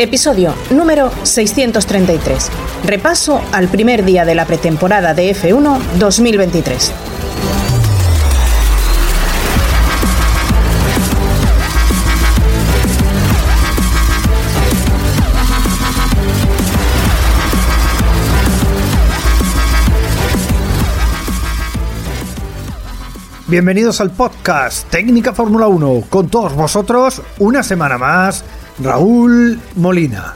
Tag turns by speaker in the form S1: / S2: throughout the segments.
S1: Episodio número 633. Repaso al primer día de la pretemporada de F1 2023.
S2: Bienvenidos al podcast Técnica Fórmula 1 con todos vosotros una semana más Raúl Molina.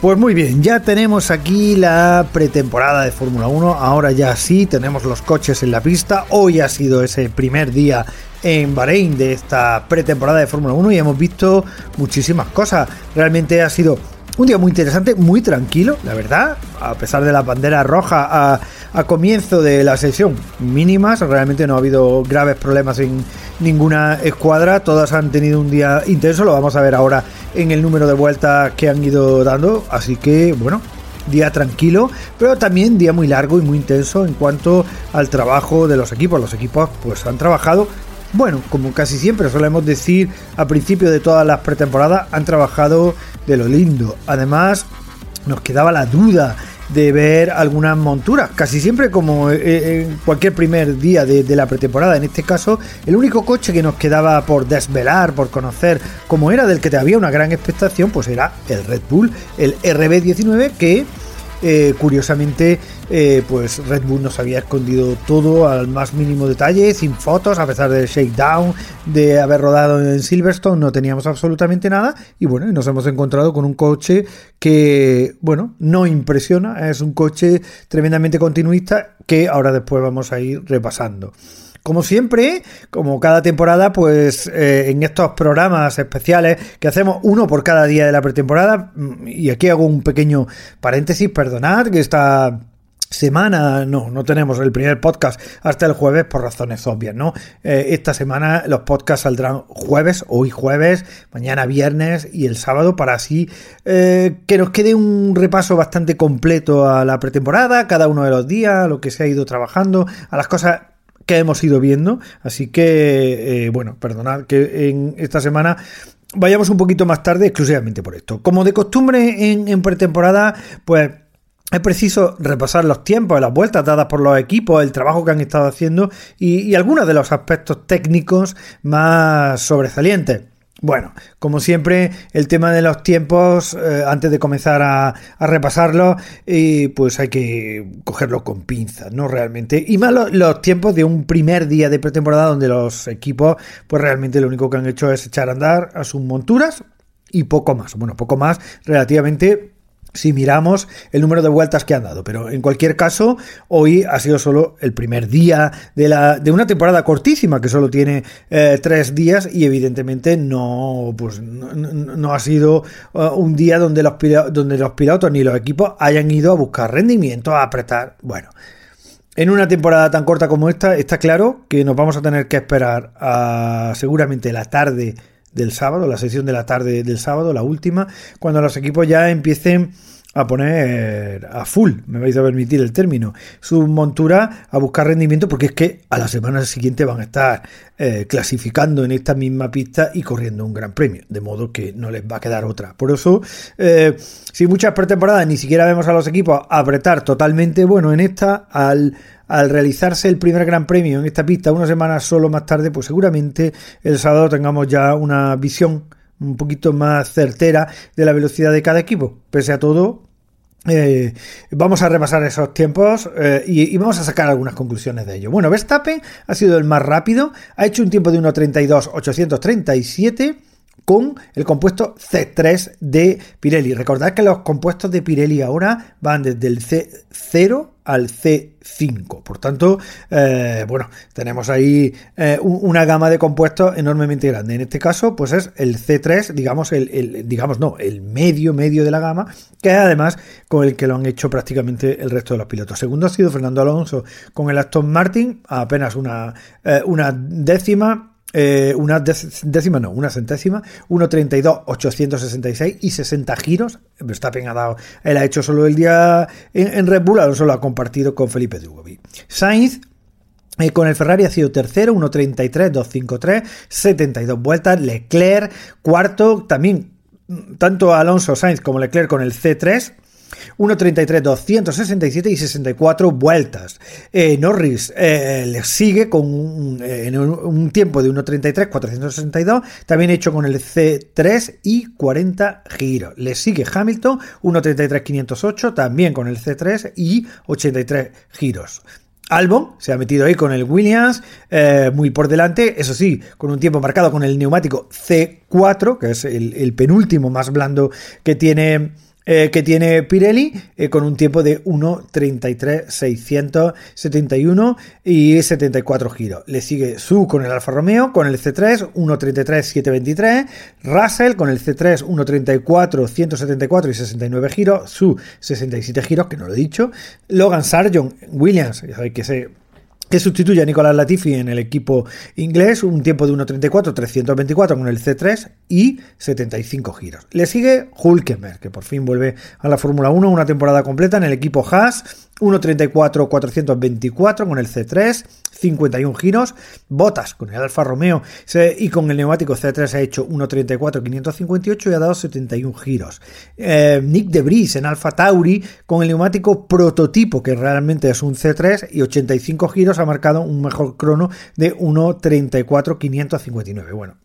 S2: Pues muy bien, ya tenemos aquí la pretemporada de Fórmula 1, ahora ya sí tenemos los coches en la pista, hoy ha sido ese primer día en Bahrein de esta pretemporada de Fórmula 1 y hemos visto muchísimas cosas, realmente ha sido un día muy interesante, muy tranquilo, la verdad, a pesar de la bandera roja a, comienzo de la sesión mínimas, realmente no ha habido graves problemas en ninguna escuadra, todas han tenido un día intenso, lo vamos a ver ahora en el número de vueltas que han ido dando, así que bueno, día tranquilo, pero también día muy largo y muy intenso en cuanto al trabajo de los equipos. Los equipos pues han trabajado bueno, como casi siempre solemos decir a principio de todas las pretemporadas, han trabajado de lo lindo. Además, nos quedaba la duda de ver algunas monturas, casi siempre como eh, eh, en cualquier primer día de, la pretemporada. En este caso, el único coche que nos quedaba por desvelar, por conocer cómo era, del que te había una gran expectación, pues era el Red Bull, el RB19, que eh, curiosamente, eh, pues Red Bull nos había escondido todo al más mínimo detalle, sin fotos, a pesar del shakedown, de haber rodado en Silverstone, no teníamos absolutamente nada. Y bueno, nos hemos encontrado con un coche que, bueno, no impresiona, es un coche tremendamente continuista que ahora después vamos a ir repasando. Como siempre, como cada temporada, pues eh, en estos programas especiales que hacemos uno por cada día de la pretemporada, mm, y aquí hago un pequeño paréntesis, perdonad que esta semana no, no tenemos el primer podcast hasta el jueves por razones obvias, ¿no? Eh, esta semana los podcasts saldrán jueves, hoy jueves, mañana viernes y el sábado para así eh, que nos quede un repaso bastante completo a la pretemporada, cada uno de los días, a lo que se ha ido trabajando, a las cosas que hemos ido viendo. Así que, eh, bueno, perdonad que en esta semana vayamos un poquito más tarde exclusivamente por esto. Como de costumbre en, pretemporada, pues es preciso repasar los tiempos, las vueltas dadas por los equipos, el trabajo que han estado haciendo y, y algunos de los aspectos técnicos más sobresalientes. Bueno, como siempre, el tema de los tiempos, eh, antes de comenzar a, repasarlo, pues hay que cogerlo con pinzas, ¿no? Realmente. Y más los, tiempos de un primer día de pretemporada donde los equipos, pues realmente lo único que han hecho es echar a andar a sus monturas y poco más. Bueno, poco más relativamente si miramos el número de vueltas que han dado. Pero en cualquier caso, hoy ha sido solo el primer día de, la, de una temporada cortísima que solo tiene eh, tres días y evidentemente no, pues, no, ha sido uh, un día donde los, donde los pilotos ni los equipos hayan ido a buscar rendimiento, a apretar. Bueno. En una temporada tan corta como esta, está claro que nos vamos a tener que esperar a seguramente la tarde del sábado, la sesión de la tarde del sábado, la última, cuando los equipos ya empiecen a poner a full, me vais a permitir el término, su montura a buscar rendimiento porque es que a la semana siguiente van a estar eh, clasificando en esta misma pista y corriendo un gran premio, de modo que no les va a quedar otra. Por eso, eh, si muchas pretemporadas ni siquiera vemos a los equipos apretar totalmente, bueno, en esta, al, al realizarse el primer Gran Premio en esta pista una semana solo más tarde, pues seguramente el sábado tengamos ya una visión un poquito más certera de la velocidad de cada equipo. Pese a todo, eh, vamos a repasar esos tiempos eh, y, vamos a sacar algunas conclusiones de ello. Bueno, Verstappen ha sido el más rápido, ha hecho un tiempo de 1.32.837 con el compuesto C3 de Pirelli. Recordad que los compuestos de Pirelli ahora van desde el C0 al C5. Por tanto, eh, bueno, tenemos ahí eh, una gama de compuestos enormemente grande. En este caso, pues es el C3, digamos, el, digamos, no, el medio, medio de la gama, que además con el que lo han hecho prácticamente el resto de los pilotos. Segundo ha sido Fernando Alonso con el Aston Martin, apenas una, eh, una décima eh, una décima, no, una centésima, 1.32, 866 y 60 giros. Verstappen ha dado, él ha hecho solo el día en, Red Bull, Alonso lo ha compartido con Felipe Drugovic. Sainz eh, con el Ferrari ha sido tercero, 1.33, 2.53, 72 vueltas. Leclerc, cuarto, también tanto Alonso Sainz como Leclerc con el C3. 1.33, 267 y 64 vueltas. Eh, Norris eh, le sigue con un, eh, tiempo de 1.33, 462, también hecho con el C3 y 40 giros. Le sigue Hamilton, 1.33, 508, también con el C3 y 83 giros. Albon se ha metido ahí con el Williams, muy por delante, eso sí, con un tiempo marcado con el neumático C4, que es el penúltimo más blando que tiene eh, que tiene Pirelli eh, con un tiempo de 1.33.671 y 74 giros. Le sigue Su con el Alfa Romeo con el C3 1.33.723, Russell con el C3 1.34.174 y 69 giros, Su 67 giros, que no lo he dicho, Logan Sargent Williams, que se que sustituye a Nicolás Latifi en el equipo inglés, un tiempo de 1.34, 324 con el C3 y 75 giros. Le sigue Hulkenberg, que por fin vuelve a la Fórmula 1, una temporada completa en el equipo Haas, 1.34 424 con el C3, 51 giros. Botas con el Alfa Romeo y con el neumático C3 ha hecho 1.34 558 y ha dado 71 giros. Eh, Nick de Vries en Alfa Tauri con el neumático prototipo que realmente es un C3 y 85 giros ha marcado un mejor crono de 1.34 559. Bueno,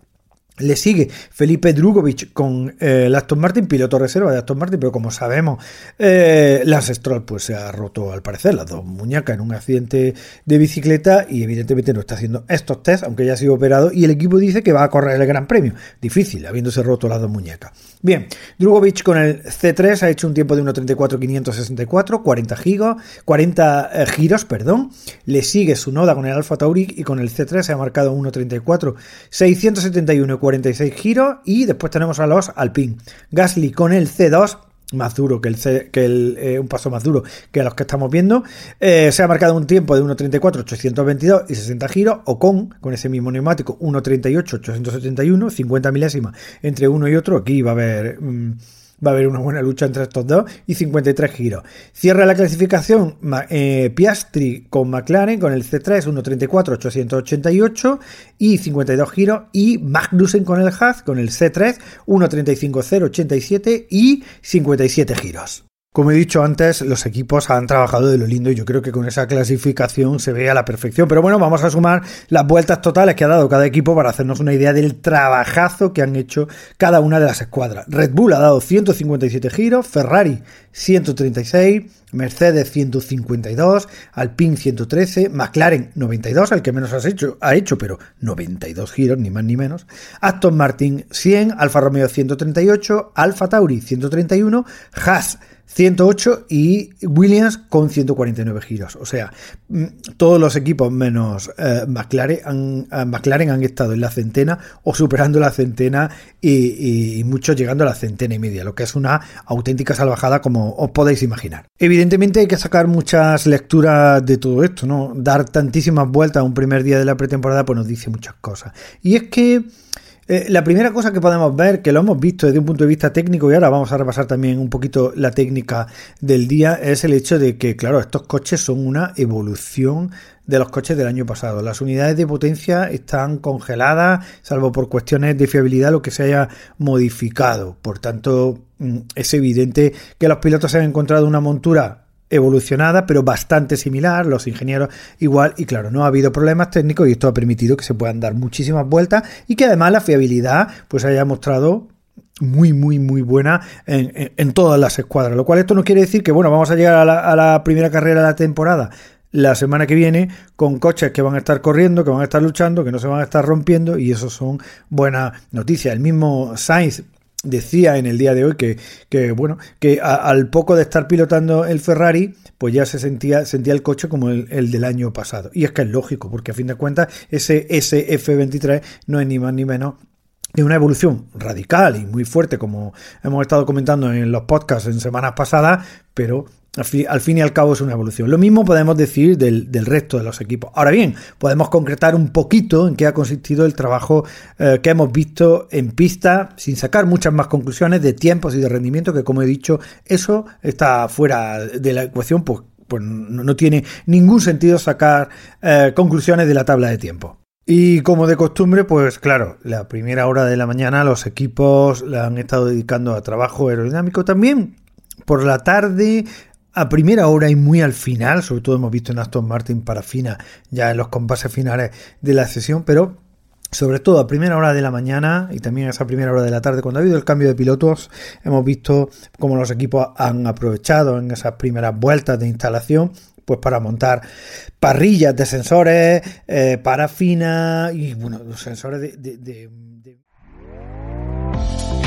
S2: le sigue Felipe Drugovic con eh, el Aston Martin, piloto reserva de Aston Martin, pero como sabemos, eh, Lance Stroll pues, se ha roto al parecer las dos muñecas en un accidente de bicicleta y evidentemente no está haciendo estos test, aunque ya ha sido operado, y el equipo dice que va a correr el Gran Premio. Difícil, habiéndose roto las dos muñecas. Bien, Drugovic con el C3 ha hecho un tiempo de 1.34.564, 40 giros, 40 giros, perdón. Le sigue su noda con el Alfa Tauri y con el C3 se ha marcado 1.34.671 46 giros y después tenemos a los Alpine. Gasly con el C2 más duro que el, C, que el eh, un paso más duro que los que estamos viendo. Eh, se ha marcado un tiempo de 1.34, 822 y 60 giros. O con, con ese mismo neumático, 1.38, 871, 50 milésimas entre uno y otro. Aquí va a haber. Mm, va a haber una buena lucha entre estos dos y 53 giros. Cierra la clasificación eh, Piastri con McLaren con el C3 1.34 888 y 52 giros y Magnussen con el Haas con el C3 1.35 087 y 57 giros. Como he dicho antes, los equipos han trabajado de lo lindo y yo creo que con esa clasificación se ve a la perfección. Pero bueno, vamos a sumar las vueltas totales que ha dado cada equipo para hacernos una idea del trabajazo que han hecho cada una de las escuadras. Red Bull ha dado 157 giros, Ferrari 136, Mercedes 152, Alpine 113, McLaren 92, el que menos has hecho, ha hecho, pero 92 giros, ni más ni menos. Aston Martin 100, Alfa Romeo 138, Alfa Tauri 131, Haas 108 y Williams con 149 giros. O sea, mm, todos los equipos menos eh, McLaren, han, eh, McLaren han estado en la centena o superando la centena y, muchos llegando a la centena y media, lo que es una auténtica salvajada como os podéis imaginar. Evidentemente hay que sacar muchas lecturas de todo esto, ¿no? Dar tantísimas vueltas a un primer día de la pretemporada pues nos dice muchas cosas. Y es que eh, la primera cosa que podemos ver, que lo hemos visto desde un punto de vista técnico, y ahora vamos a repasar también un poquito la técnica del día, es el hecho de que, claro, estos coches son una evolución de los coches del año pasado. Las unidades de potencia están congeladas, salvo por cuestiones de fiabilidad, lo que se haya modificado. Por tanto, mm, es evidente que los pilotos han encontrado una montura evolucionada, pero bastante similar, los ingenieros igual, y claro, no ha habido problemas técnicos y esto ha permitido que se puedan dar muchísimas vueltas y que además la fiabilidad pues haya mostrado muy, muy, muy buena en, todas las escuadras, lo cual esto no quiere decir que, bueno, vamos a llegar a la, a la primera carrera de la temporada la semana que viene con coches que van a estar corriendo, que van a estar luchando, que no se van a estar rompiendo y eso son buenas noticias. El mismo Sainz decía en el día de hoy que, que bueno, que al poco de estar pilotando el Ferrari, pues ya se sentía, sentía el coche como el, el, del año pasado. Y es que es lógico, porque a fin de cuentas ese SF23 no es ni más ni menos de una evolución radical y muy fuerte, como hemos estado comentando en los podcasts en semanas pasadas, pero al fin, y al cabo es una evolución. Lo mismo podemos decir del, resto de los equipos. Ahora bien, podemos concretar un poquito en qué ha consistido el trabajo eh, que hemos visto en pista, sin sacar muchas más conclusiones de tiempos y de rendimiento, que como he dicho, eso está fuera de la ecuación, pues, pues no, tiene ningún sentido sacar eh, conclusiones de la tabla de tiempo. Y como de costumbre, pues claro, la primera hora de la mañana los equipos la han estado dedicando a trabajo aerodinámico también. Por la tarde, a primera hora y muy al final, sobre todo hemos visto en Aston Martin parafina ya en los compases finales de la sesión, pero sobre todo a primera hora de la mañana y también a esa primera hora de la tarde, cuando ha habido el cambio de pilotos, hemos visto cómo los equipos han aprovechado en esas primeras vueltas de instalación pues para montar parrillas de sensores, eh, parafina y bueno, los sensores de, de,